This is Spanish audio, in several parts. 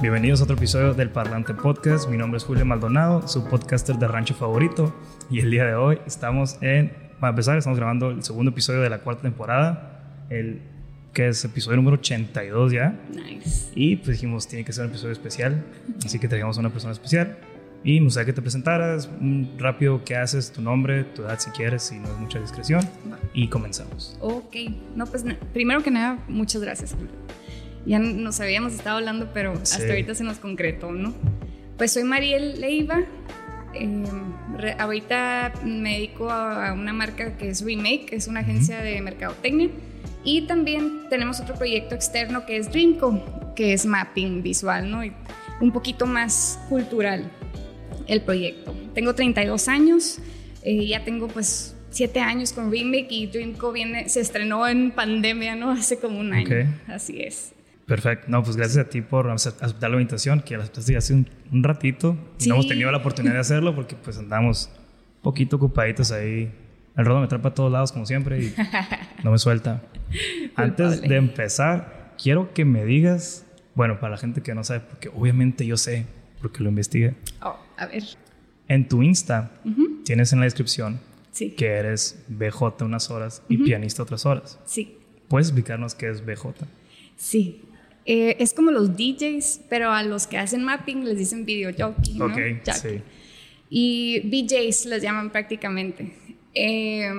Bienvenidos a otro episodio del Parlante Podcast. Mi nombre es Julio Maldonado, su podcaster de rancho favorito. Y el día de hoy estamos en, para empezar, estamos grabando el segundo episodio de la cuarta temporada, el que es episodio número 82 ya. Nice. Y pues dijimos, tiene que ser un episodio especial, así que traigamos a una persona especial. Y me gustaría que te presentaras rápido qué haces, tu nombre, tu edad si quieres, si no es mucha discreción. Y comenzamos. Ok, no, pues primero que nada, muchas gracias. Julio. Ya nos habíamos estado hablando, pero Sí. hasta ahorita se nos concretó, ¿no? Pues soy Mariel Leiva. eh, re- ahorita me dedico a, a una marca que es Remake, es una agencia de mercadotecnia. Y también tenemos otro proyecto externo que es Dreamco, que es mapping visual, ¿no? Y un poquito más cultural el proyecto. Tengo 32 años, eh, ya tengo pues 7 años con Remake y Dreamco viene, se estrenó en pandemia, ¿no? Hace como un año. Ok. Así es. Perfecto. No, pues gracias a ti por acep- aceptar la invitación, que la aceptaste hace un, un ratito. Y Sí. No hemos tenido la oportunidad de hacerlo porque pues andamos un poquito ocupaditos ahí. El rodo me trae para todos lados como siempre y no me suelta. Antes de empezar, quiero que me digas, bueno, para la gente que no sabe, porque obviamente yo sé, porque lo investigué. Oh, a ver. En tu Insta Ujú, tienes en la descripción Sí. que eres BJ unas horas y pianista otras horas. Sí. ¿Puedes explicarnos qué es BJ? Sí. Eh, es como los DJs, pero a los que hacen mapping les dicen video jockey, ¿no? Ok, Jockey. sí. y BJs les llaman prácticamente. Eh,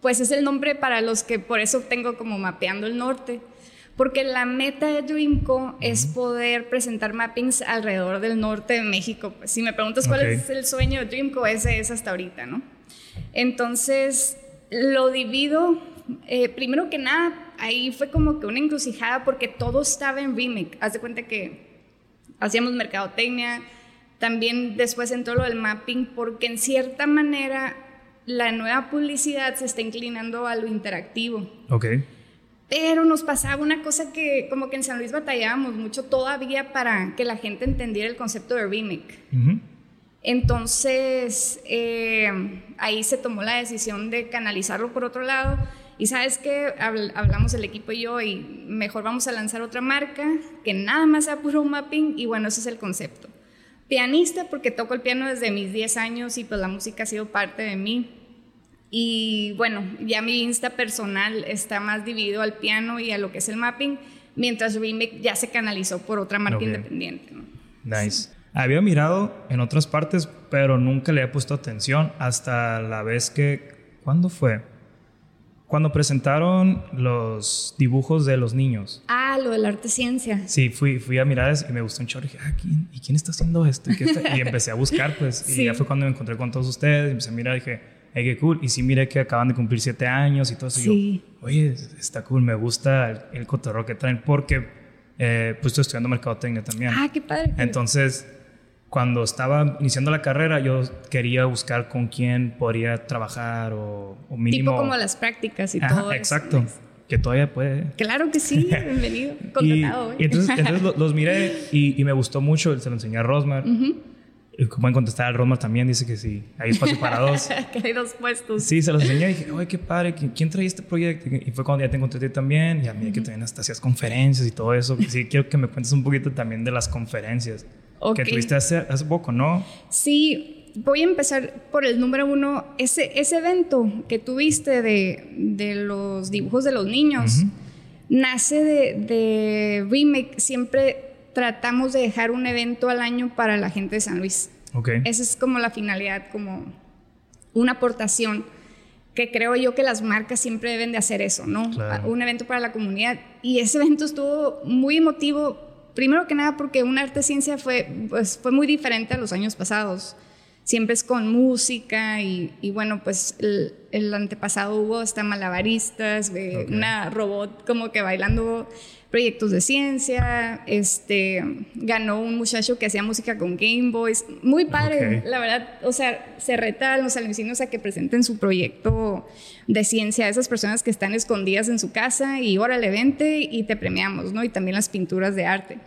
pues es el nombre para los que por eso tengo como mapeando el norte, porque la meta de Dreamco es poder presentar mappings alrededor del norte de México. Pues, si me preguntas cuál es el sueño de Dreamco, ese es hasta ahorita, ¿no? Entonces lo divido, eh, primero que nada, ahí fue como que una encrucijada porque todo estaba en remake. Haz de cuenta que hacíamos mercadotecnia, también después entró lo del mapping, porque en cierta manera la nueva publicidad se está inclinando a lo interactivo. Ok. Pero nos pasaba una cosa que como que en San Luis batallábamos mucho todavía para que la gente entendiera el concepto de remake. Entonces, eh, ahí se tomó la decisión de canalizarlo por otro lado. Y sabes que hablamos el equipo y yo, y mejor vamos a lanzar otra marca que nada más sea puro mapping. Y bueno, ese es el concepto. Pianista, porque toco el piano desde mis 10 años y pues la música ha sido parte de mí. Y bueno, ya mi Insta personal está más dividido al piano y a lo que es el mapping, mientras Remake ya se canalizó por otra marca Ok. independiente. ¿no? Nice. Había mirado en otras partes, pero nunca le había puesto atención hasta la vez que... ¿Cuándo fue? Cuando presentaron los dibujos de los niños. Ah, lo del arte ciencia. Sí, fui, fui a mirar y me gustó un chorro. Y dije, ah, ¿quién, ¿y quién está haciendo esto? ¿Y, qué está-?" Y empecé a buscar, pues. Y ya fue cuando me encontré con todos ustedes. Y empecé a mirar y dije, hey, qué cool. Y sí miré que acaban de cumplir siete años y todo eso. Y Sí. yo, oye, está cool. Me gusta el, el cotorreo que traen porque, eh, pues, estoy estudiando mercadotecnia también. Ah, qué padre. Entonces, cuando estaba iniciando la carrera, yo quería buscar con quién podría trabajar o, o mínimo. tipo como las prácticas y Ajá, todo. eso. Exacto. Que todavía puede. Claro que sí, bienvenido. Y, Contratado. ¿eh? y entonces, entonces lo- los miré y, y me gustó mucho. Se lo enseñé a Rosmar. Y como en contestar a Rosmar también dice que sí, hay espacio para dos. que hay dos puestos. Sí, se los enseñé y dije, ay, qué padre, ¿quién, trae este proyecto? Y fue cuando ya te encontré también. Y a mí que también hasta hacías conferencias y todo eso. Sí, quiero que me cuentes un poquito también de las conferencias Ok. que tuviste hace, hace poco, ¿no? Sí, voy a empezar por el número uno. Ese, ese evento que tuviste de, de los dibujos de los niños Ujú. nace de, de Remake. Siempre tratamos de dejar un evento al año para la gente de San Luis. Ok. Esa es como la finalidad, como una aportación que creo yo que las marcas siempre deben de hacer eso, ¿no? Claro. Un evento para la comunidad. Y ese evento estuvo muy emotivo, primero que nada porque un arte ciencia fue, pues, fue muy diferente a los años pasados. Siempre es con música y, y bueno, pues el, el antepasado hubo hasta malabaristas, una robot como que bailando proyectos de ciencia, este, ganó un muchacho que hacía música con Game Boys, muy padre, la verdad, o sea, se reta a los alumnos a que presenten su proyecto de ciencia a esas personas que están escondidas en su casa y órale, vente y te premiamos, ¿no? Y también las pinturas de arte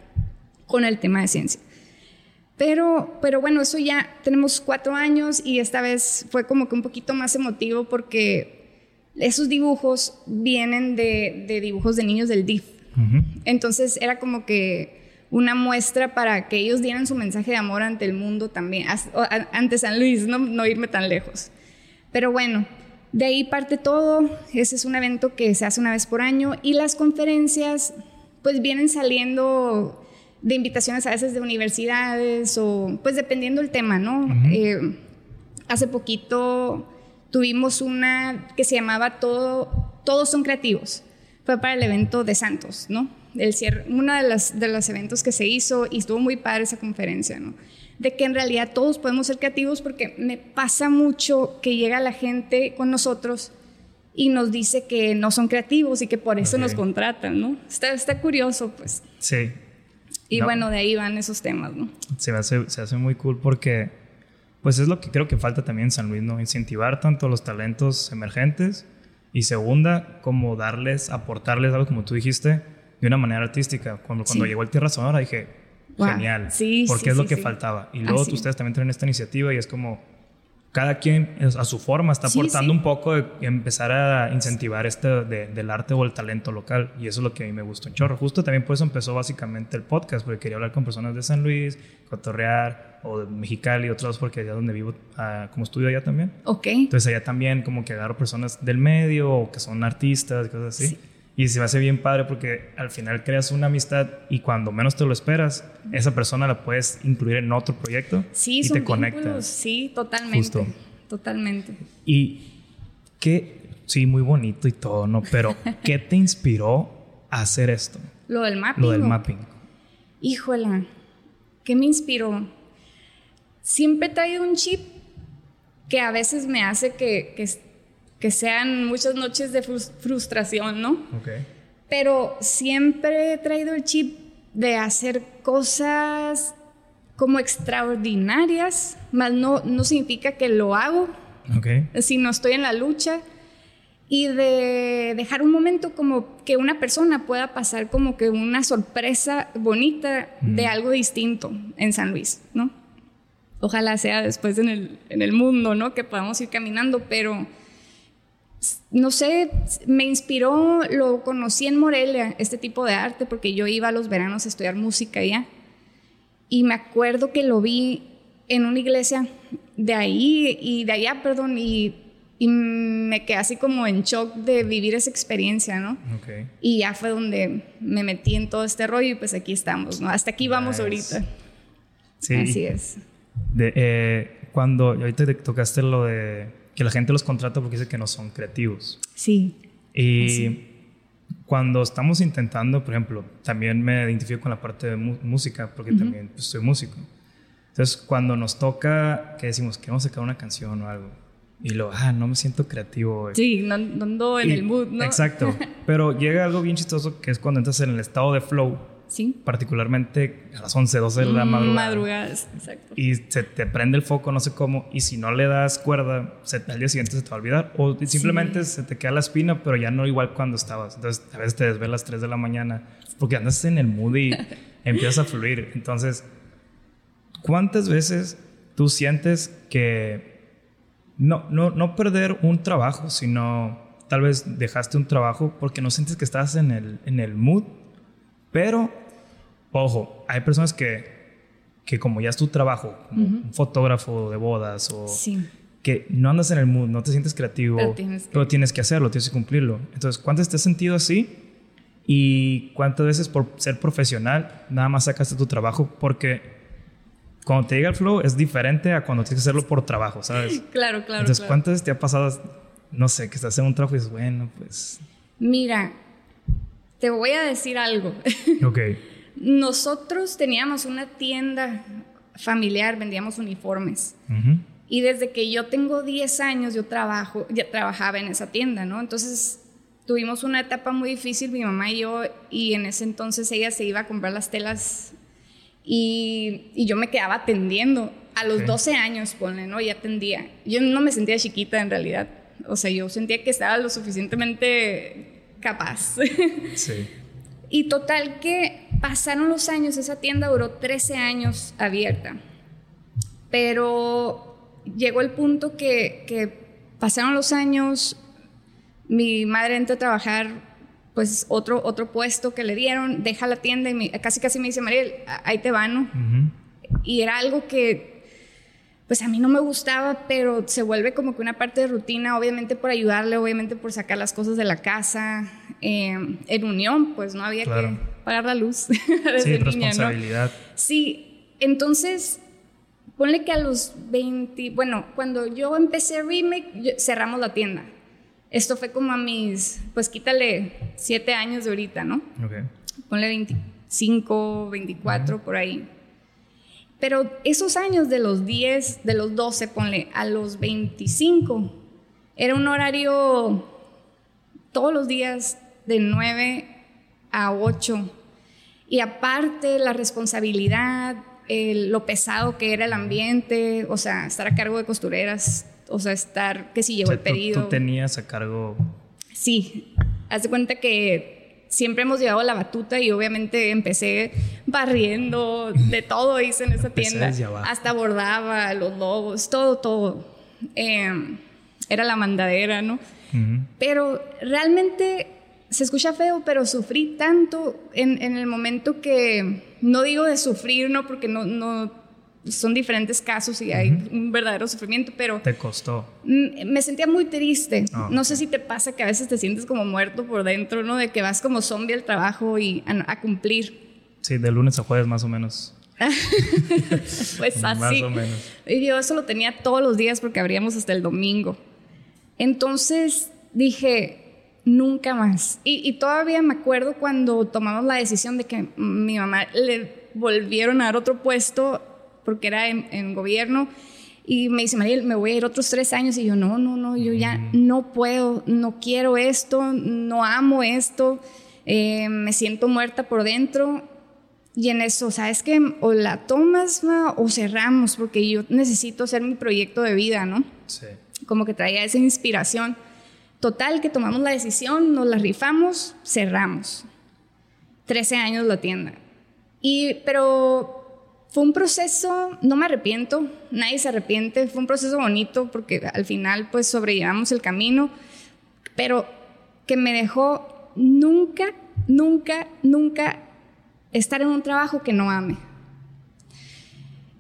con el tema de ciencia. Pero, pero bueno, eso ya tenemos cuatro años y esta vez fue como que un poquito más emotivo porque esos dibujos vienen de, de dibujos de niños del DIF. Entonces era como que una muestra para que ellos dieran su mensaje de amor ante el mundo también, ante San Luis, no, no irme tan lejos. Pero bueno, de ahí parte todo, ese es un evento que se hace una vez por año y las conferencias pues vienen saliendo de invitaciones a veces de universidades o pues dependiendo el tema, ¿no? Eh, hace poquito tuvimos una que se llamaba todo, Todos son creativos. Fue para el evento de Santos, ¿no? El cierre, uno de, las, de los eventos que se hizo y estuvo muy padre esa conferencia, ¿no? De que en realidad todos podemos ser creativos porque me pasa mucho que llega la gente con nosotros y nos dice que no son creativos y que por eso nos contratan, ¿no? Está, está curioso, pues. Sí. Y bueno, de ahí van esos temas, ¿no? Se hace, se hace muy cool porque, pues es lo que creo que falta también en San Luis, ¿no? Incentivar tanto los talentos emergentes y segunda, como darles, aportarles algo, como tú dijiste, de una manera artística. Cuando, cuando llegó el Tierra Sonora dije, genial, sí, porque es lo que faltaba. Y luego ustedes también tienen esta iniciativa y es como cada quien a su forma está aportando un poco de empezar a incentivar este del arte o el talento local y eso es lo que a mí me gustó en Chorro. Justo también por eso empezó básicamente el podcast, porque quería hablar con personas de San Luis, cotorrear o de Mexicali y otros porque allá donde vivo ah, como estudio allá también. Ok. Entonces allá también como que agarro personas del medio o que son artistas y cosas así. Y se me hace bien padre porque al final creas una amistad y cuando menos te lo esperas, esa persona la puedes incluir en otro proyecto sí, y te conectas. Sí, totalmente. Totalmente. Y qué, sí, muy bonito y todo, ¿no? Pero, ¿qué te inspiró a hacer esto? Lo del mapping. Lo del mapping. Híjola, ¿qué me inspiró? Siempre he traído un chip que a veces me hace que, que que sean muchas noches de frustración, ¿no? Okay. Pero siempre he traído el chip de hacer cosas como extraordinarias, más no, no significa que lo hago, okay. no estoy en la lucha y de dejar un momento como que una persona pueda pasar como que una sorpresa bonita de algo distinto en San Luis, ¿no? Ojalá sea después en el, en el mundo, ¿no? Que podamos ir caminando, pero no sé, me inspiró, lo conocí en Morelia, este tipo de arte, porque yo iba a los veranos a estudiar música allá. Y me acuerdo que lo vi en una iglesia de ahí y de allá, perdón, y, me quedé así como en shock de vivir esa experiencia, ¿no? Y ya fue donde me metí en todo este rollo y pues aquí estamos, ¿no? Hasta aquí vamos ahorita. Sí. Así es. De, eh, cuando ahorita te tocaste lo de que la gente los contrata porque dice que no son creativos. Sí. Y cuando estamos intentando, por ejemplo, también me identifico con la parte de música porque también pues, soy músico. Entonces, cuando nos toca que decimos que vamos a sacar una canción o algo, y lo, ah, no me siento creativo. Sí, no, ando en el mood, ¿no? Exacto. Pero llega algo bien chistoso que es cuando entras en el estado de flow Particularmente a las 11, 12 de la madrugada. Madrugadas, exacto. Y se te prende el foco, no sé cómo, y si no le das cuerda, al día siguiente se te va a olvidar. O simplemente se te queda la espina, pero ya no igual cuando estabas. Entonces a veces te desvelas a las 3 de la mañana porque andas en el mood y empiezas a fluir. Entonces, ¿cuántas veces tú sientes que no, no, no perder un trabajo, sino tal vez dejaste un trabajo porque no sientes que estás en el, en el mood? Pero Ojo, hay personas que, que como ya es tu trabajo, como un fotógrafo de bodas o que no andas en el mood, no te sientes creativo, pero tienes que, hacerlo, tienes que cumplirlo. Entonces, ¿cuántas te has sentido así? ¿Y cuántas veces por ser profesional nada más sacaste tu trabajo? Porque cuando te llega el flow es diferente a cuando tienes que hacerlo por trabajo, ¿sabes? Claro, claro. Entonces, ¿cuántas veces te ha pasado, no sé, que estás en un trabajo y dices, bueno, pues... Mira, te voy a decir algo. Ok. Nosotros teníamos una tienda familiar, vendíamos uniformes. Y desde que yo tengo 10 años, yo trabajo, ya trabajaba en esa tienda, ¿no? Entonces tuvimos una etapa muy difícil, mi mamá y yo, y en ese entonces ella se iba a comprar las telas y, yo me quedaba atendiendo. A los 12 años, ponle, ¿no? Ya atendía. Yo no me sentía chiquita en realidad. O sea, yo sentía que estaba lo suficientemente capaz. Sí. Y total que pasaron los años, esa tienda duró 13 años abierta, pero llegó el punto que, pasaron los años, mi madre entró a trabajar pues otro, otro puesto que le dieron, deja la tienda y casi casi me dice, Mariel, ahí te van, ¿no? Y era algo que pues a mí no me gustaba, pero se vuelve como que una parte de rutina, obviamente por ayudarle, obviamente por sacar las cosas de la casa, em, en unión, pues no había que pagar la luz. sí, responsabilidad. Sí, entonces, ponle que a los 20, bueno, cuando yo empecé Remake, cerramos la tienda. Esto fue como a mis, pues quítale 7 años de ahorita, ¿no? Ok. Ponle 25, 24, por ahí. Pero esos años de los 10, de los 12, ponle, a los 25, era un horario todos los días de 9 a 8. Y aparte la responsabilidad, lo pesado que era el ambiente, o sea, estar a cargo de costureras, o sea, estar, que si llegó el pedido. Tú, tenías a cargo... Sí, haz de cuenta que siempre hemos llevado la batuta y obviamente empecé barriendo, de todo hice en esa tienda. Hasta bordaba los logos, todo, todo. Em, era la mandadera, ¿no? Pero realmente se escucha feo, pero sufrí tanto en, en, el momento que, no digo de sufrir, ¿no? Porque no, no son diferentes casos y hay un verdadero sufrimiento, pero... ¿Te costó? Me sentía muy triste. Ah, no sé si te pasa que a veces te sientes como muerto por dentro, ¿no? De que vas como zombie al trabajo y a, cumplir. Sí, de lunes a jueves más o menos. pues así. más o menos. Y yo eso lo tenía todos los días porque abríamos hasta el domingo. Entonces dije, nunca más. Y, y todavía me acuerdo cuando tomamos la decisión de que mi mamá le volvieron a dar otro puesto porque era en, gobierno. Y me dice, Mariel, me voy a ir otros tres años. Y yo, no, no, no, yo ya no puedo, no quiero esto, no amo esto, eh, me siento muerta por dentro. Y en eso, ¿sabes qué? O la tomas o cerramos, porque yo necesito hacer mi proyecto de vida, ¿no? Sí. Como que traía esa inspiración. Total, que tomamos la decisión, nos la rifamos, cerramos. 13 años la tienda. Y, pero fue un proceso, no me arrepiento, nadie se arrepiente, fue un proceso bonito porque al final pues sobrellevamos el camino, pero que me dejó nunca, nunca, nunca estar en un trabajo que no ame.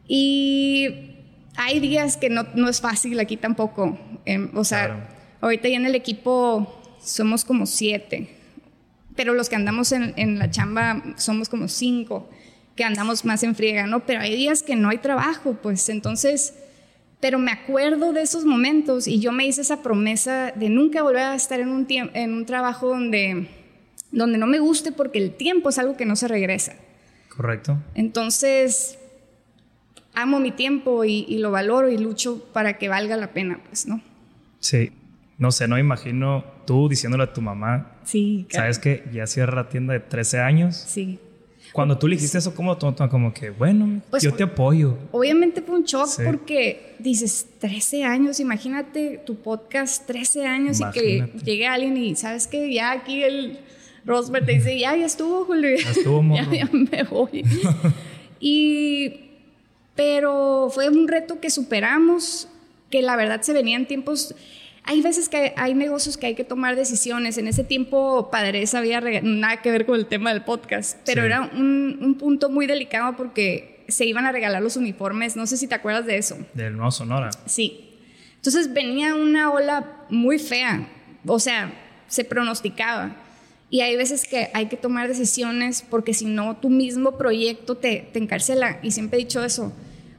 Y hay días que no, es fácil aquí tampoco. Em, o sea, ahorita ya en el equipo somos como siete, pero los que andamos en, en la chamba somos como cinco que andamos más en friega, ¿no? Pero hay días que no hay trabajo, pues entonces, pero me acuerdo de esos momentos y yo me hice esa promesa de nunca volver a estar en un, en un trabajo donde, donde no me guste porque el tiempo es algo que no se regresa. Correcto. Entonces, amo mi tiempo y, y lo valoro y lucho para que valga la pena, pues, ¿no? Sí. No sé, no imagino tú diciéndole a tu mamá. Sí, ¿Sabes que ya cierra la tienda de 13 años? Sí. Cuando tú le dijiste eso, ¿cómo Como que, bueno, pues, yo te apoyo. Obviamente fue un shock porque dices, 13 años, imagínate tu podcast, 13 años y que llegue alguien y sabes que ya aquí el Rosberg te dice, ya, ya estuvo, Julio. Ya estuvo, ya, ya me voy. y, pero fue un reto que superamos, que la verdad se venían tiempos hay veces que hay negocios que hay que tomar decisiones. En ese tiempo, Padres había nada que ver con el tema del podcast, pero era un, punto muy delicado porque se iban a regalar los uniformes. No sé si te acuerdas de eso. Del nuevo Sonora. Sí. Entonces venía una ola muy fea. O sea, se pronosticaba. Y hay veces que hay que tomar decisiones porque si no, tu mismo proyecto te, te encarcela. Y siempre he dicho eso.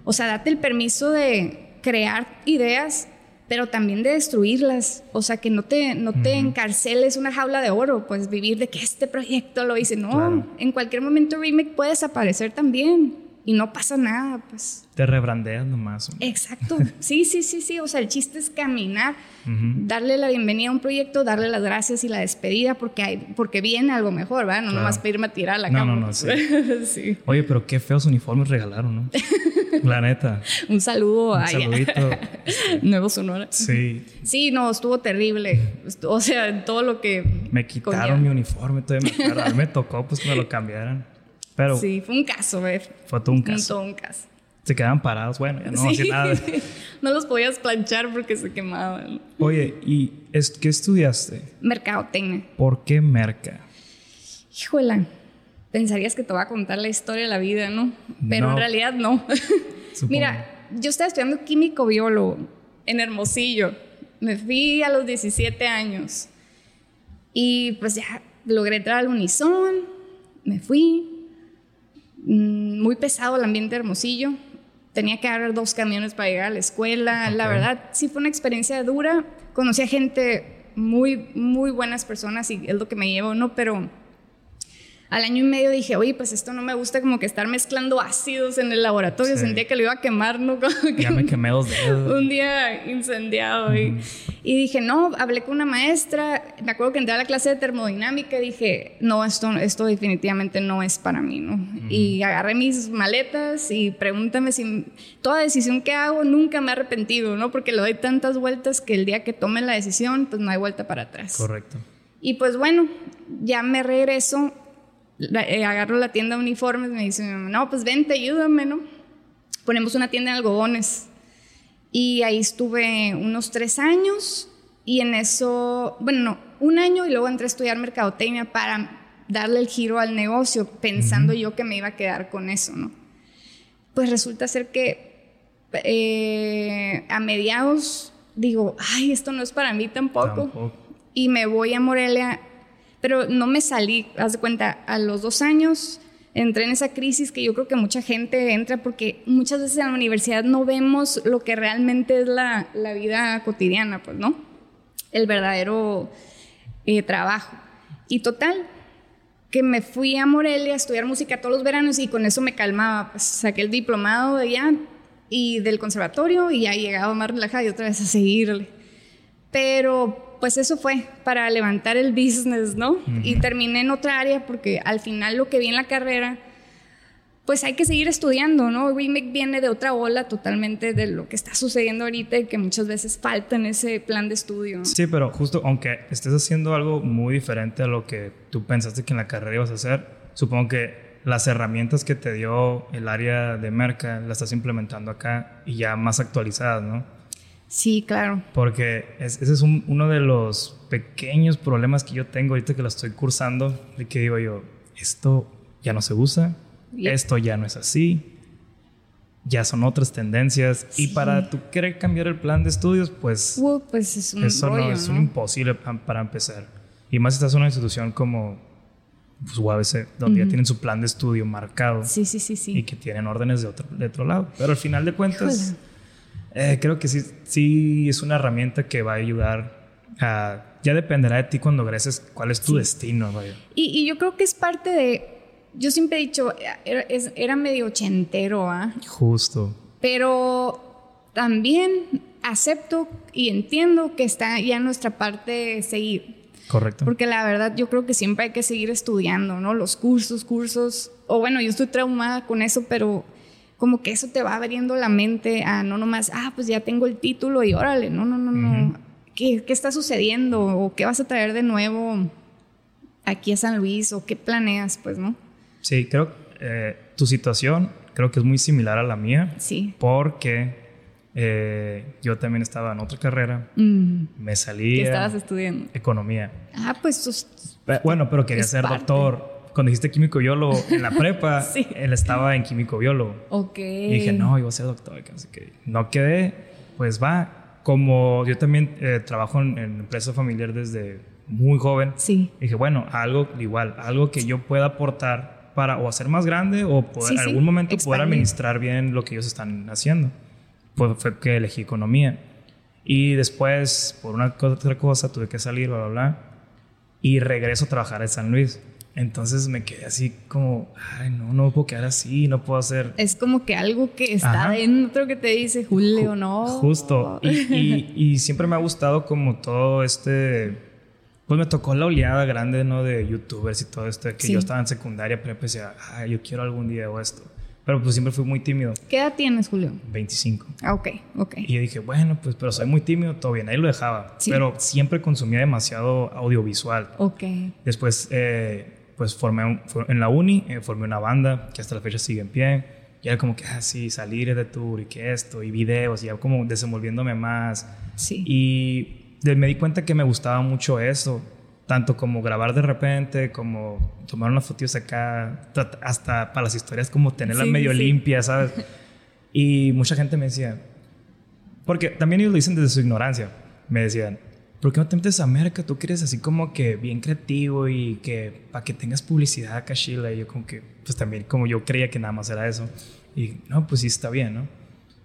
O sea, date el permiso de crear ideas pero también de destruirlas, o sea, que no te, no te encarceles una jaula de oro, pues vivir de que este proyecto lo hice, no, en cualquier momento Remake puede desaparecer también y no pasa nada, pues. Te rebrandeas nomás. Exacto, sí, sí, sí, sí, o sea, el chiste es caminar, darle la bienvenida a un proyecto, darle las gracias y la despedida porque, hay, porque viene algo mejor, ¿verdad? No nomás pedirme a tirar a la cama. No, no, no, sí. Oye, pero qué feos uniformes regalaron, ¿no? La neta. Un saludo a saludito. Nuevo Sonora. Sí. Sí, no, estuvo terrible. O sea, todo lo que. Me quitaron mi uniforme, todavía me, me tocó pues que me lo cambiaran. Pero. Sí, fue un caso. Fue todo un caso. Fue un caso. Se quedaban parados, bueno, ya no Sí. hacía nada. no los podías planchar porque se quemaban. Oye, ¿y es, qué estudiaste? Mercadotecnia. ¿Por qué merca? Híjola, pensarías que te voy a contar la historia de la vida, ¿no? Pero No. en realidad no. Mira, yo estaba estudiando químico biólogo en Hermosillo. Me fui a los 17 años. Y pues ya logré entrar al Unison, me fui. Mm, Muy pesado el ambiente Hermosillo. Tenía que agarrar dos camiones para llegar a la escuela. La verdad, sí fue una experiencia dura. Conocí a gente muy, muy buenas personas y es lo que me llevo, ¿no? Pero al año y medio dije, oye, pues esto no me gusta como que estar mezclando ácidos en el laboratorio. Sí. Sentía que lo iba a quemar, ¿no? Como que Ya me quemé dos dedos. un día incendiado y, y dije, no, hablé con una maestra, me acuerdo que entré a la clase de termodinámica y dije, no, esto, esto definitivamente no es para mí, ¿no? Y agarré mis maletas y pregúntame si toda decisión que hago nunca me he arrepentido, ¿no? Porque le doy tantas vueltas que el día que tome la decisión, pues no hay vuelta para atrás. Correcto. Y pues bueno, ya me regreso, la- eh, agarro la tienda de uniformes, me dice mi mamá, no, pues vente, ayúdame, ¿no? Ponemos una tienda de algodones. Y ahí estuve unos tres años y en eso, bueno, no, un año y luego entré a estudiar mercadotecnia para darle el giro al negocio, pensando yo que me iba a quedar con eso, ¿no? Pues resulta ser que eh, a mediados digo, ay, esto no es para mí tampoco Tampoco. y me voy a Morelia, pero no me salí, haz de cuenta, a los dos años entré en esa crisis que yo creo que mucha gente entra porque muchas veces en la universidad no vemos lo que realmente es la, la vida cotidiana, pues, ¿no? El verdadero eh, trabajo. Y total, que me fui a Morelia a estudiar música todos los veranos y con eso me calmaba, pues saqué el diplomado de allá y del conservatorio y ya llegaba más relajada y otra vez a seguirle. Pero pues eso fue para levantar el business, ¿no? Y terminé en otra área porque al final lo que vi en la carrera, pues hay que seguir estudiando, ¿no? Remake viene de otra ola totalmente de lo que está sucediendo ahorita y que muchas veces falta en ese plan de estudio. Sí, pero justo aunque estés haciendo algo muy diferente a lo que tú pensaste que en la carrera ibas a hacer, supongo que las herramientas que te dio el área de merca las estás implementando acá y ya más actualizadas, ¿no? Sí, claro. Porque es- ese es un- uno de los pequeños problemas que yo tengo ahorita que lo estoy cursando, de que digo yo, esto ya no se usa, Yep. esto ya no es así, ya son otras tendencias y Sí. para tú querer cambiar el plan de estudios, pues Uh, pues es un eso rollo, no es ¿no? un imposible pa- para empezar. Y más estás en una institución como pues, UABC, donde ya tienen su plan de estudio marcado Sí, sí, sí, sí. y que tienen órdenes de otro, de otro lado. Pero al final de cuentas, Híjole. Eh, creo que sí, sí es una herramienta que va a ayudar a... Ya dependerá de ti cuando egreses cuál es tu destino, vaya. Y, y yo creo que es parte de. Yo siempre he dicho, era medio ochentero, ¿ah? Justo. Pero también acepto y entiendo que está ya nuestra parte seguir. Correcto. Porque la verdad yo creo que siempre hay que seguir estudiando, ¿no? Los cursos, cursos. O bueno, yo estoy traumada con eso, pero como que eso te va abriendo la mente a no nomás, ah, pues ya tengo el título y órale, no, no, no, no. ¿Qué, ¿Qué está sucediendo? ¿O qué vas a traer de nuevo aquí a San Luis? ¿O qué planeas? Pues, ¿no? Sí, creo eh, tu situación creo que es muy similar a la mía Sí. porque eh, yo también estaba en otra carrera, Mm, me salí ¿Qué estabas estudiando? economía. Ah, pues Bueno, pero quería ser parte. doctor. Cuando dijiste químico biólogo en la prepa, Sí. él estaba en químico biólogo. Ok. Y dije, no, iba a ser doctor. que no quedé, pues va. Como yo también eh, trabajo en, en empresa familiar desde muy joven, Sí. dije, bueno, algo igual, algo que yo pueda aportar para o hacer más grande o poder, Sí, en algún momento poder expandir. administrar bien lo que ellos están haciendo. Pues fue que elegí economía. Y después, por una co- otra cosa, tuve que salir, bla, bla, bla. Y regreso a trabajar en San Luis. Entonces me quedé así como, ay, no, no puedo quedar así, no puedo hacer Es como que algo que está Ajá. dentro que te dice, Julio, no. Justo. Y, y- y siempre me ha gustado como todo este... Pues me tocó la oleada grande, ¿no? De youtubers y todo esto. Que Sí. yo estaba en secundaria, pero decía, ay, yo quiero algún día o esto. Pero pues siempre fui muy tímido. ¿Qué edad tienes, Julio? 25. Ah, ok, ok. Y yo dije, bueno, pues pero soy muy tímido, todo bien. Ahí lo dejaba. Sí. Pero siempre consumía demasiado audiovisual. Ok. Después, eh, pues formé un- en la uni, eh, formé una banda que hasta la fecha sigue en pie. Y era como que, ah, sí, salir de tour y que esto, y videos, y ya como desenvolviéndome más. Sí. Y me di cuenta que me gustaba mucho eso, tanto como grabar de repente, como tomar unas fotos acá, hasta para las historias como tenerlas medio limpias, ¿sabes? Y mucha gente me decía, porque también ellos lo dicen desde su ignorancia, me decían, ¿por qué no te metes a América? Tú quieres así como que bien creativo y que para que tengas publicidad acá, Sheila. Y yo como que, pues también como yo creía que nada más era eso. Y no, pues sí está bien, ¿no?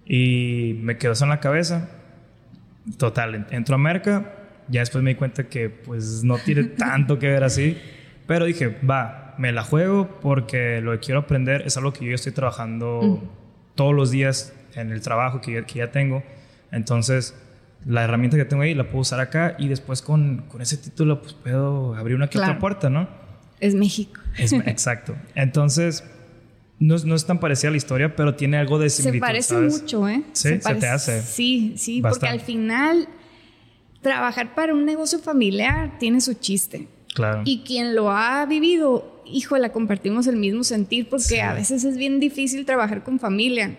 Y me quedó eso en la cabeza. Total, entro a América. Ya después me di cuenta que pues no tiene tanto que ver así. Pero dije, va, me la juego porque lo que quiero aprender es algo que yo estoy trabajando todos los días en el trabajo que, que ya tengo. Entonces, la herramienta que tengo ahí la puedo usar acá y después con, con ese título pues puedo abrir una que otra puerta, ¿no? Es México. Es, exacto. Entonces, no, no, es tan parecida a la historia, pero tiene algo de similitud. Se parece mucho, ¿eh? Sí, se, te hace. Sí, sí, porque al final trabajar para un negocio familiar tiene su chiste. Claro. Y quien lo ha vivido, híjole, compartimos el mismo sentir porque a veces es bien difícil trabajar con familia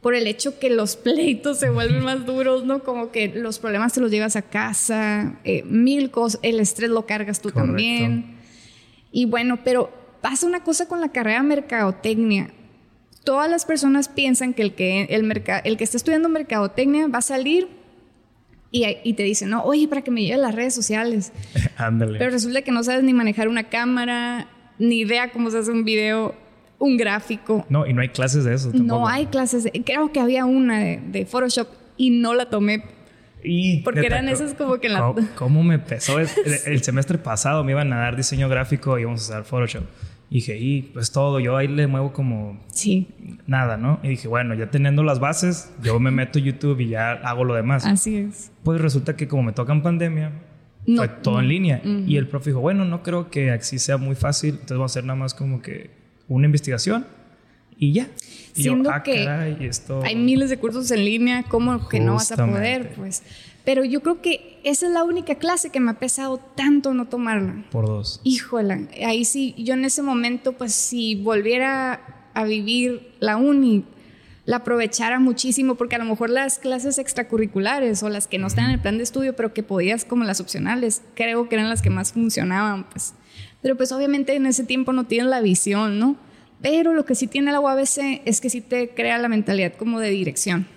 por el hecho que los pleitos se vuelven más duros, ¿no? Como que los problemas te los llevas a casa, eh, mil cosas, el estrés lo cargas tú también. Y bueno, pero pasa una cosa con la carrera de mercadotecnia. Todas las personas piensan que el que, el el que está estudiando mercadotecnia va a salir y, y, te dicen, no, oye, para que me lleve las redes sociales. Ándale. Pero resulta que no sabes ni manejar una cámara, ni idea cómo se hace un video un gráfico. No, y no hay clases de eso. Tampoco. No hay clases. creo que había una de, Photoshop y no la tomé. Y porque eran esas como que la... ¿Cómo, me pesó? el, semestre pasado me iban a dar diseño gráfico y íbamos a usar Photoshop. Y dije, y pues todo, yo ahí le muevo como sí. nada, ¿no? Y dije, bueno, ya teniendo las bases, yo me meto YouTube y ya hago lo demás. Así es. Pues resulta que como me toca en pandemia, fue todo en línea. Y el profe dijo, bueno, no creo que así sea muy fácil, entonces vamos a hacer nada más como que una investigación y ya. Siendo ah, que hay miles de cursos en línea, ¿cómo que no vas a poder? Pues, pero yo creo que esa es la única clase que me ha pesado tanto no tomarla. Por dos. Híjola, ahí sí, yo en ese momento, pues si volviera a vivir la uni, la aprovechara muchísimo, porque a lo mejor las clases extracurriculares o las que no están en el plan de estudio, pero que podías como las opcionales, creo que eran las que más funcionaban, pues pero pues obviamente en ese tiempo no tienen la visión, ¿no? Pero lo que sí tiene la UABC es que sí te crea la mentalidad como de dirección.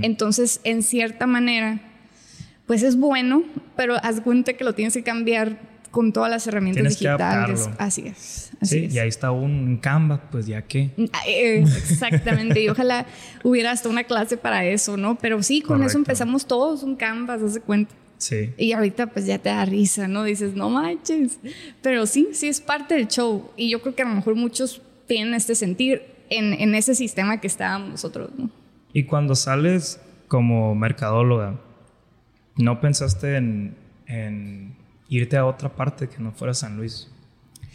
Entonces, en cierta manera, pues es bueno, pero haz cuenta que lo tienes que cambiar con todas las herramientas digitales. así es. sí, y ahí está un Canva, pues ya que. Ah, eh, exactamente, y ojalá hubiera hasta una clase para eso, ¿no? Pero sí, con eso empezamos todos, un Canvas, haz cuenta. Y ahorita pues ya te da risa, ¿no? Dices, no manches. Pero sí, sí es parte del show. Y yo creo que a lo mejor muchos tienen este sentir en, en ese sistema que estábamos nosotros, ¿no? Y cuando sales como mercadóloga, ¿no pensaste en, en irte a otra parte que no fuera San Luis?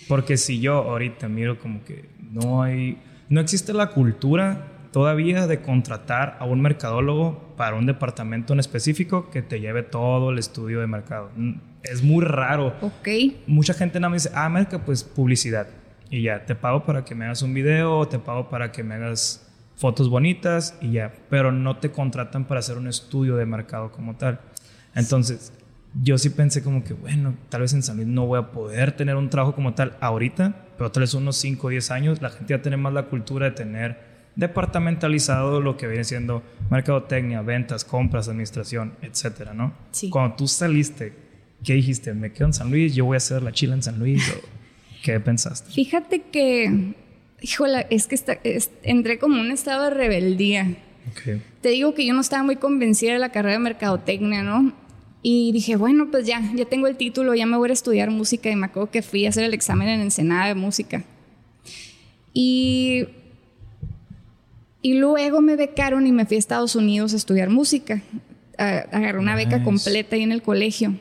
Porque si yo ahorita miro como que no hay, no existe la cultura todavía de contratar a un mercadólogo para un departamento en específico que te lleve todo el estudio de mercado. Mm, es muy raro. Ok. Mucha gente nada más dice, ah, merca, pues publicidad. Y ya, te pago para que me hagas un video, te pago para que me hagas fotos bonitas y ya. Pero no te contratan para hacer un estudio de mercado como tal. Entonces, yo sí pensé como que, bueno, tal vez en San Luis no voy a poder tener un trabajo como tal ahorita, pero tal vez unos 5 o 10 años la gente ya tiene más la cultura de tener departamentalizado lo que viene siendo mercadotecnia, ventas, compras, administración, etcétera, ¿no? Sí. Cuando tú saliste, ¿qué dijiste? ¿Me quedo en San Luis? ¿Yo voy a hacer la chila en San Luis? ¿Qué pensaste? Fíjate que, híjole, es que entré como un estado de rebeldía. Te digo que yo no estaba muy convencida de la carrera de mercadotecnia, ¿no? Y dije, bueno, pues ya, ya tengo el título, ya me voy a estudiar música y me acuerdo que fui a hacer el examen en Ensenada de música. Y y luego me becaron y me fui a Estados Unidos a estudiar música. agarré una beca completa ahí en el colegio.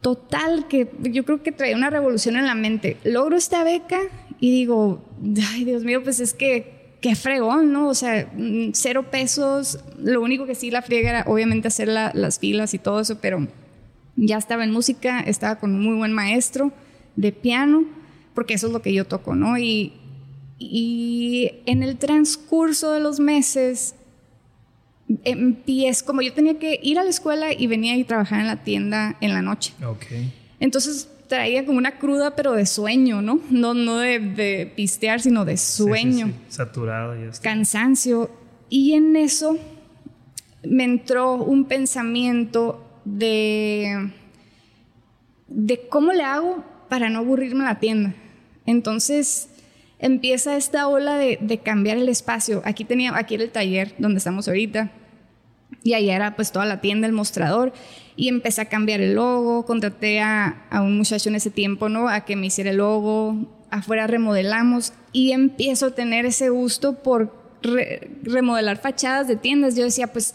Total, que yo creo que traía una revolución en la mente. Logro esta beca y digo, ay Dios mío, pues es que qué fregón, ¿no? O sea, mm, cero pesos. Lo único que sí la friega era obviamente hacer las filas y todo eso, pero ya estaba en música, estaba con un muy buen maestro de piano, porque eso es lo que yo toco, ¿no? Y, Y en el transcurso de los meses, empiezo, como yo tenía que ir a la escuela y venía y trabajar en la tienda en la noche. Ok. Entonces traía como una cruda, pero de sueño, ¿no? No, no de, pistear, sino de sueño. Sí, Saturado y Cansancio. Y en eso me entró un pensamiento de, de cómo le hago para no aburrirme en la tienda. Entonces empieza esta ola de, cambiar el espacio. Aquí tenía, aquí era el taller donde estamos ahorita. Y allá era pues toda la tienda, el mostrador. Y empecé a cambiar el logo, contraté a, a un muchacho en ese tiempo, ¿no? A que me hiciera el logo, afuera remodelamos y empiezo a tener ese gusto por remodelar fachadas de tiendas. Yo decía, pues,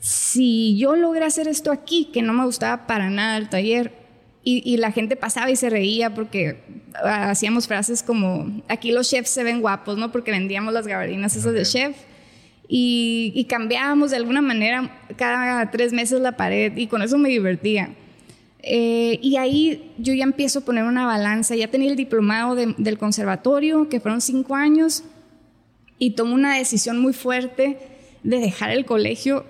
si yo logré hacer esto aquí, que no me gustaba para nada el taller, y, y, la gente pasaba y se reía porque hacíamos frases como, aquí los chefs se ven guapos, ¿no? Porque vendíamos las gabardines esas de chef y, cambiábamos de alguna manera cada tres meses la pared y con eso me divertía. Eh, y ahí yo ya empiezo a poner una balanza, ya tenía el diplomado del conservatorio, que fueron cinco años, y tomo una decisión muy fuerte de dejar el colegio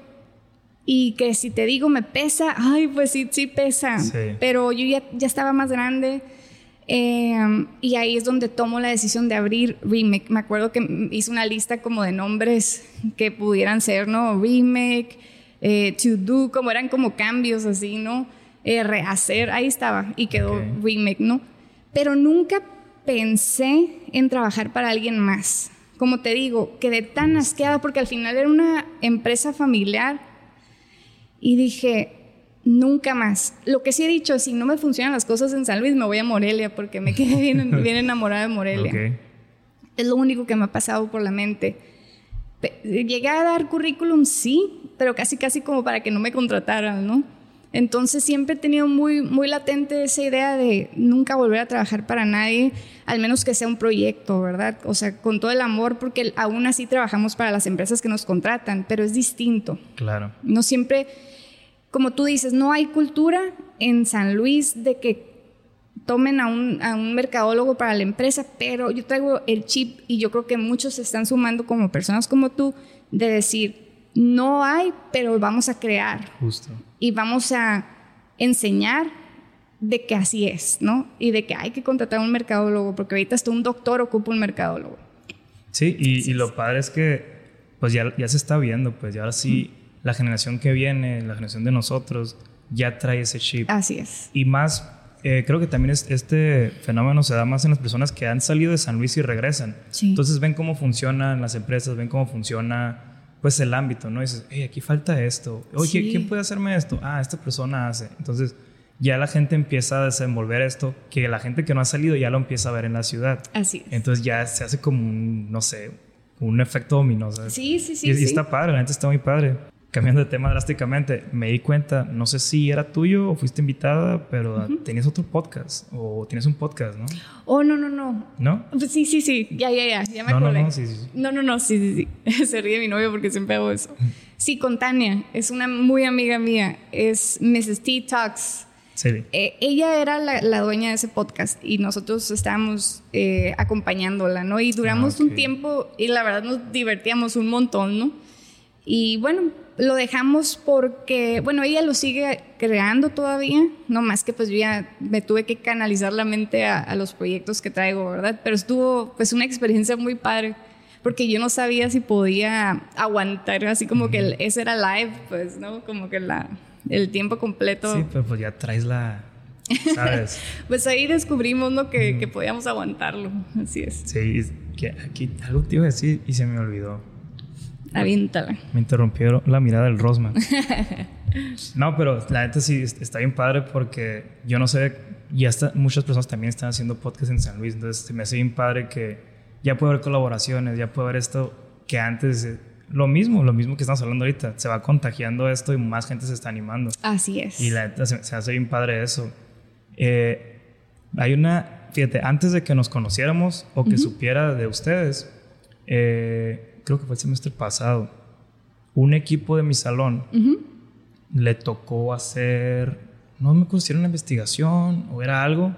y que si te digo me pesa, ay, pues sí, sí pesa, pero yo ya, ya estaba más grande Em, y ahí es donde tomo la decisión de abrir Remake. Me acuerdo que hice una lista como de nombres que pudieran ser, ¿no? Remake, eh, To Do, como eran como cambios así, ¿no? Eh, rehacer, ahí estaba y quedó Remake, ¿no? Pero nunca pensé en trabajar para alguien más. Como te digo, quedé tan asqueada porque al final era una empresa familiar y dije, Nunca más. Lo que sí he dicho, si no me funcionan las cosas en San Luis, me voy a Morelia porque me quedé bien, bien enamorada de Morelia. Es lo único que me ha pasado por la mente. Llegué a dar currículum, sí, pero casi, casi como para que no me contrataran, ¿no? Entonces siempre he tenido muy, muy latente esa idea de nunca volver a trabajar para nadie, al menos que sea un proyecto, ¿verdad? O sea, con todo el amor, porque aún así trabajamos para las empresas que nos contratan, pero es distinto. Claro. No siempre como tú dices, no hay cultura en San Luis de que tomen a un, a un, mercadólogo para la empresa, pero yo traigo el chip y yo creo que muchos se están sumando como personas como tú de decir, no hay, pero vamos a crear. Justo. Y vamos a enseñar de que así es, ¿no? Y de que hay que contratar a un mercadólogo, porque ahorita hasta un doctor ocupa un mercadólogo. Sí, y, y lo padre es que pues ya, ya se está viendo, pues ya ahora sí la generación que viene, la generación de nosotros, ya trae ese chip. Así es. Y más, eh, creo que también este fenómeno se da más en las personas que han salido de San Luis y regresan. Sí. Entonces ven cómo funcionan las empresas, ven cómo funciona pues el ámbito, ¿no? Y dices, hey, aquí falta esto. Oye, ¿quién puede hacerme esto? Ah, esta persona hace. Entonces ya la gente empieza a desenvolver esto, que la gente que no ha salido ya lo empieza a ver en la ciudad. Así es. Entonces ya se hace como un, no sé, un efecto dominó. Sí, sí, sí. Y, sí. y está padre, la gente está muy padre cambiando de tema drásticamente, me di cuenta, no sé si era tuyo o fuiste invitada, pero tenías otro podcast o tienes un podcast, ¿no? Oh, no, no, no. ¿No? Pues sí, sí, sí, ya, ya, ya, ya me no, acordé. No, no, sí, sí. No, no, no, sí, sí, sí. Se ríe mi novio porque siempre hago eso. Sí, con Tania, es una muy amiga mía, es Mrs. T Talks. Sí. Eh, ella era la, la, dueña de ese podcast y nosotros estábamos eh, acompañándola, ¿no? Y duramos Ah, ok. un tiempo y la verdad nos divertíamos un montón, ¿no? Y bueno, lo dejamos porque, bueno, ella lo sigue creando todavía, no más que pues yo ya me tuve que canalizar la mente a, a, los proyectos que traigo, ¿verdad? Pero estuvo pues una experiencia muy padre, porque yo no sabía si podía aguantar, así como que el, ese era live, pues, ¿no? Como que la, el tiempo completo. Sí, pero pues ya traes la... ¿Sabes? pues ahí descubrimos, ¿no? Que, que podíamos aguantarlo, así es. Sí, que aquí algo te iba a decir y se me olvidó. Aviéntala. Me interrumpió la mirada del Rosman. no, pero la neta sí está bien padre porque yo no sé, ya está, muchas personas también están haciendo podcast en San Luis, entonces me hace bien padre que ya puede haber colaboraciones, ya puede haber esto que antes, lo mismo, lo mismo que estamos hablando ahorita, se va contagiando esto y más gente se está animando. Así es. Y la neta se, se hace bien padre eso. Eh, hay una, fíjate, antes de que nos conociéramos o que uh -huh. supiera de ustedes, eh, creo que fue el semestre pasado, un equipo de mi salón uh -huh. le tocó hacer, no me acuerdo una investigación o era algo,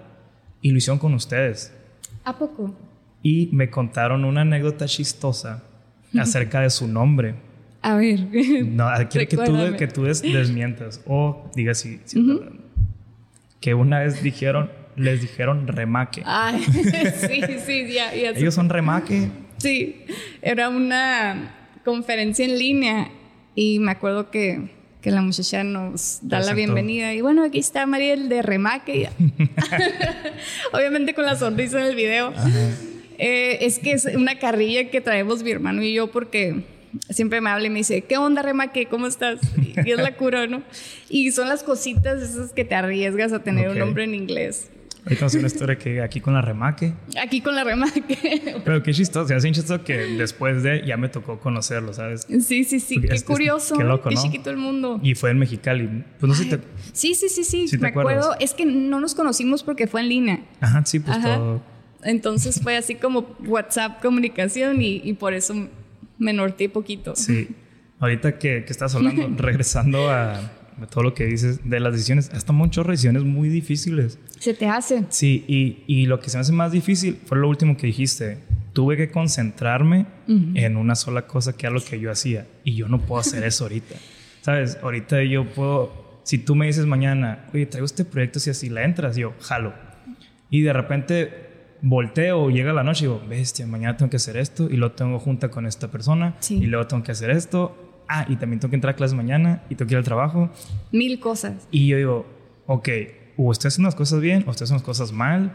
y lo hicieron con ustedes. ¿A poco? y me contaron una anécdota chistosa acerca de su nombre. A ver. No, quiero que tú, que tú des, desmientas o digas si, si es verdad. Que una vez dijeron, les dijeron remaque. Ay, sí, sí, ya, ya. Ellos son remaque. Sí, era una conferencia en línea y me acuerdo que, que la muchacha nos da la bienvenida y bueno, aquí está Mariel de Remaque. Obviamente con la sonrisa en el video. Eh, es que es una carrilla que traemos mi hermano y yo porque siempre me habla y me dice, ¿qué onda, Remaque? ¿Cómo estás? Y es la cura, ¿no? Y son las cositas esas que te arriesgas a tener un nombre en inglés. Ahorita una historia que aquí con la remaque. Aquí con la remaque. Pero qué chistoso, es chistoso que después de ya me tocó conocerlo, ¿sabes? Sí, sí, sí, qué curioso. qué loco, Qué chiquito el mundo. Y fue en Mexicali. Pues no sé si te... Sí, sí, sí, sí, me acuerdo. Es que no nos conocimos porque fue en línea. Ajá, sí, pues todo. Entonces fue así como WhatsApp comunicación y, y por eso me norteé poquito. Sí. Ahorita que, que estás hablando, regresando a todo lo que dices de las decisiones, hasta muchas decisiones muy difíciles. Se te hace. Sí, y, y, lo que se me hace más difícil fue lo último que dijiste. Tuve que concentrarme en una sola cosa que era lo que yo hacía. Y yo no puedo hacer eso ahorita. ¿Sabes? Ahorita yo puedo, si tú me dices mañana, oye, traigo este proyecto, si así la entras, yo jalo. Y de repente volteo, llega la noche y digo, bestia, mañana tengo que hacer esto y lo tengo junta con esta persona y luego tengo que hacer esto ah, y también tengo que entrar a clases mañana y tengo que ir al trabajo. Mil cosas. Y yo digo, ok, o estoy haciendo las cosas bien o estoy haciendo las cosas mal.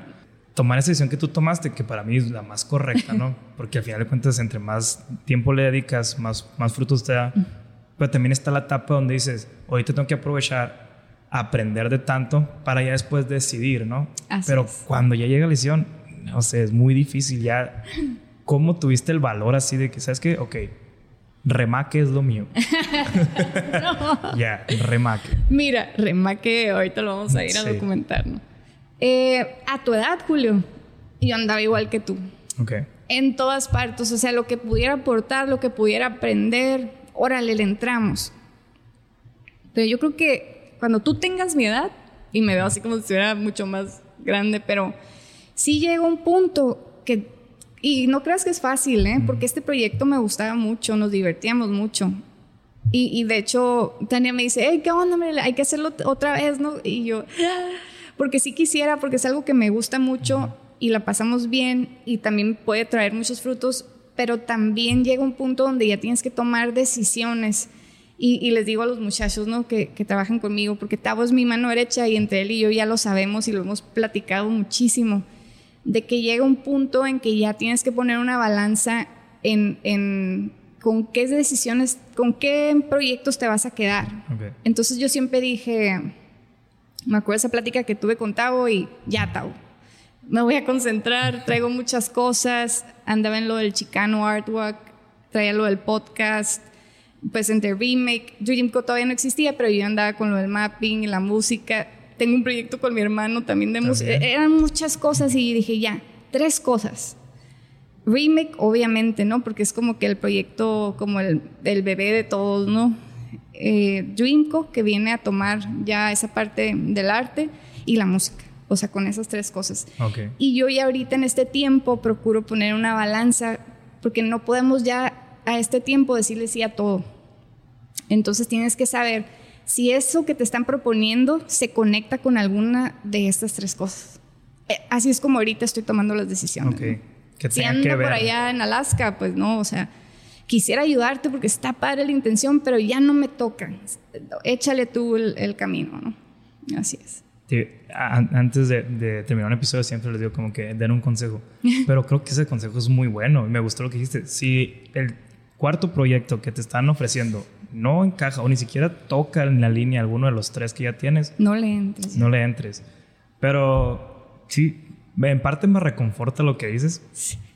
Tomar esa decisión que tú tomaste, que para mí es la más correcta, ¿no? Porque al final de cuentas, entre más tiempo le dedicas, más, más frutos te da. Pero también está la etapa donde dices, ahorita tengo que aprovechar aprender de tanto para ya después decidir, ¿no? Pero cuando ya llega la decisión, no sé, es muy difícil ya. ¿Cómo tuviste el valor así de que, sabes qué? Ok, Remaque es lo mío. Ya, remaque. Mira, remaque, ahorita lo vamos a ir a documentar, ¿no? Eh, a tu edad, Julio, yo andaba igual que tú. Ok. En todas partes, o sea, lo que pudiera aportar, lo que pudiera aprender, órale, le entramos. Pero yo creo que cuando tú tengas mi edad, y me veo así como si estuviera mucho más grande, pero sí llega un punto que y no creas que es fácil, ¿eh? Porque este proyecto me gustaba mucho, nos divertíamos mucho. Y, y de hecho, Tania me dice, hey, ¿qué onda? Hay que hacerlo otra vez, ¿no? Y yo, ah", porque sí quisiera, porque es algo que me gusta mucho y la pasamos bien y también puede traer muchos frutos, pero también llega un punto donde ya tienes que tomar decisiones. Y, y les digo a los muchachos ¿no? que, que trabajan conmigo, porque Tavo es mi mano derecha y entre él y yo ya lo sabemos y lo hemos platicado muchísimo de que llega un punto en que ya tienes que poner una balanza en, con qué decisiones, con qué proyectos te vas a quedar. Entonces yo siempre dije, me acuerdo esa plática que tuve con Tavo y ya, Tavo, me voy a concentrar, traigo muchas cosas, andaba en lo del Chicano Artwork, traía lo del podcast, pues entre Remake, Dreamco todavía no existía, pero yo andaba con lo del mapping la música tengo un proyecto con mi hermano también de música. Eran muchas cosas y dije, ya, tres cosas. Remake, obviamente, ¿no? Porque es como que el proyecto, como el, bebé de todos, ¿no? Eh, Dreamco, que viene a tomar ya esa parte del arte y la música. O sea, con esas tres cosas. Y yo ya ahorita en este tiempo procuro poner una balanza, porque no podemos ya a este tiempo decirle sí a todo. Entonces tienes que saber si eso que te están proponiendo se conecta con alguna de estas tres cosas. Eh, así es como ahorita estoy tomando las decisiones. Okay. si ando por allá en Alaska, pues no, o sea, quisiera ayudarte porque está padre la intención, pero ya no me toca. Échale tú el, camino, ¿no? Así es. antes de, de, terminar un episodio siempre les digo como que den un consejo, pero creo que ese consejo es muy bueno y me gustó lo que dijiste. Si el cuarto proyecto que te están ofreciendo no encaja o ni siquiera toca en la línea alguno de los tres que ya tienes, no le entres. No le entres. Pero sí, en parte me reconforta lo que dices,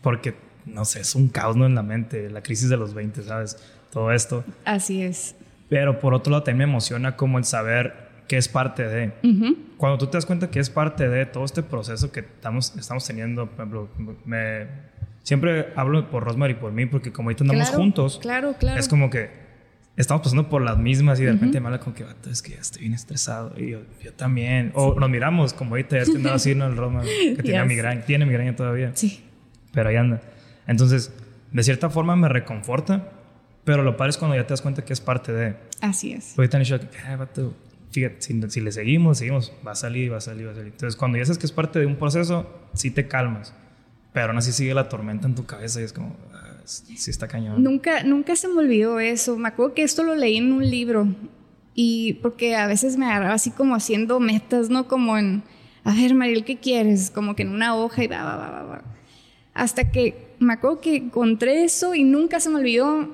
porque, no sé, es un caos ¿no? en la mente, la crisis de los 20, ¿sabes? Todo esto. Así es. Pero por otro lado también me emociona como el saber que es parte de. Cuando tú te das cuenta que es parte de todo este proceso que estamos, estamos teniendo, por ejemplo, me, siempre hablo por Rosemary y por mí, porque como ahorita andamos juntos, claro, claro. es como que estamos pasando por las mismas y de repente me habla con que, es que ya estoy bien estresado. Y yo, yo también. O nos miramos, como ahorita, es que andaba así en el Roma, que tenía migraña, tiene migraña todavía. Sí. Pero ahí anda. Entonces, de cierta forma me reconforta, pero lo padre es cuando ya te das cuenta que es parte de. Así es. Porque te han dicho, "Ah, vato, fíjate, si, si le seguimos, seguimos, va a salir, va a salir, va a salir. Entonces, cuando ya sabes que es parte de un proceso, sí te calmas. Pero aún así sigue la tormenta en tu cabeza y es como, sí está cañón. Nunca, nunca se me olvidó eso. Me acuerdo que esto lo leí en un libro. Y porque a veces me agarraba así como haciendo metas, ¿no? Como en, a ver, Mariel, ¿qué quieres? Como que en una hoja y va, va, va, va, va. Hasta que me acuerdo que encontré eso y nunca se me olvidó.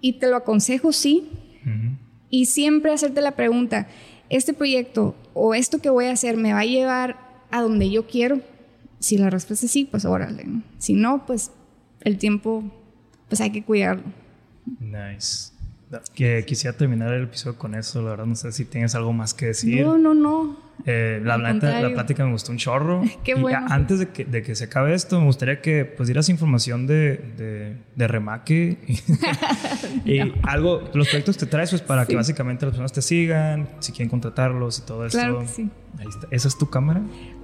Y te lo aconsejo, sí. Ujú. Y siempre hacerte la pregunta, ¿este proyecto o esto que voy a hacer me va a llevar a donde yo quiero? Si la respuesta es sí, pues órale. Si no, pues el tiempo, pues hay que cuidarlo. Nice. Que quisiera terminar el episodio con eso, la verdad no sé si tienes algo más que decir. No, no, no. Eh, la, la plática me gustó un chorro. Qué bueno. antes de que, de que se acabe esto, me gustaría que pues dieras información de, de, de Remake y, y algo, los proyectos que traes pues para que Sí. básicamente las personas te sigan, si quieren contratarlos y todo esto. Claro que sí. Ahí está. ¿Esa es tu cámara?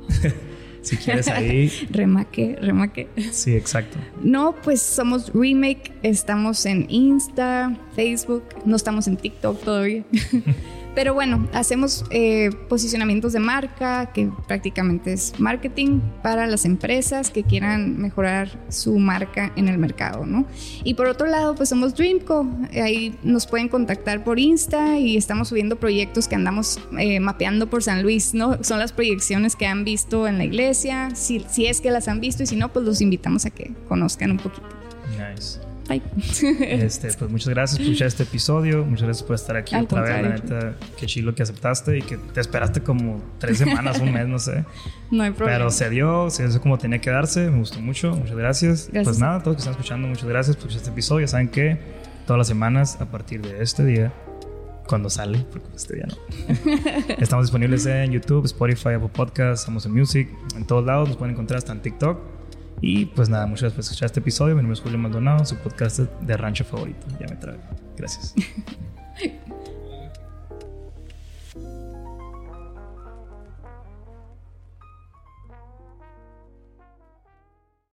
si quieres ahí. Remaque, remaque. Sí, exacto. No, pues somos Remake, estamos en Insta, Facebook, no estamos en TikTok todavía. Pero bueno, hacemos eh, posicionamientos de marca, que prácticamente es marketing para las empresas que quieran mejorar su marca en el mercado, ¿no? Y por otro lado, pues somos Dreamco, ahí nos pueden contactar por Insta y estamos subiendo proyectos que andamos eh, mapeando por San Luis, ¿no? Son las proyecciones que han visto en la iglesia, si, si es que las han visto y si no, pues los invitamos a que conozcan un poquito. Nice. Bye. Este, pues muchas gracias por escuchar este episodio. Muchas gracias por estar aquí Al otra vez. La neta, qué chilo que aceptaste y que te esperaste como tres semanas, un mes, no sé. No hay problema. Pero se dio, se dio como tenía que darse. Me gustó mucho. Muchas gracias. Gracias. Pues nada, todos que están escuchando, muchas gracias por escuchar este episodio. Saben que todas las semanas, a partir de este día, cuando sale, porque este día no, estamos disponibles en YouTube, Spotify, Apple Podcasts, en Music, en todos lados. Nos pueden encontrar hasta en TikTok. Y pues nada, muchas gracias por escuchar este episodio. Mi nombre es Julio Maldonado, su podcast de rancho favorito. Ya me trae. Gracias.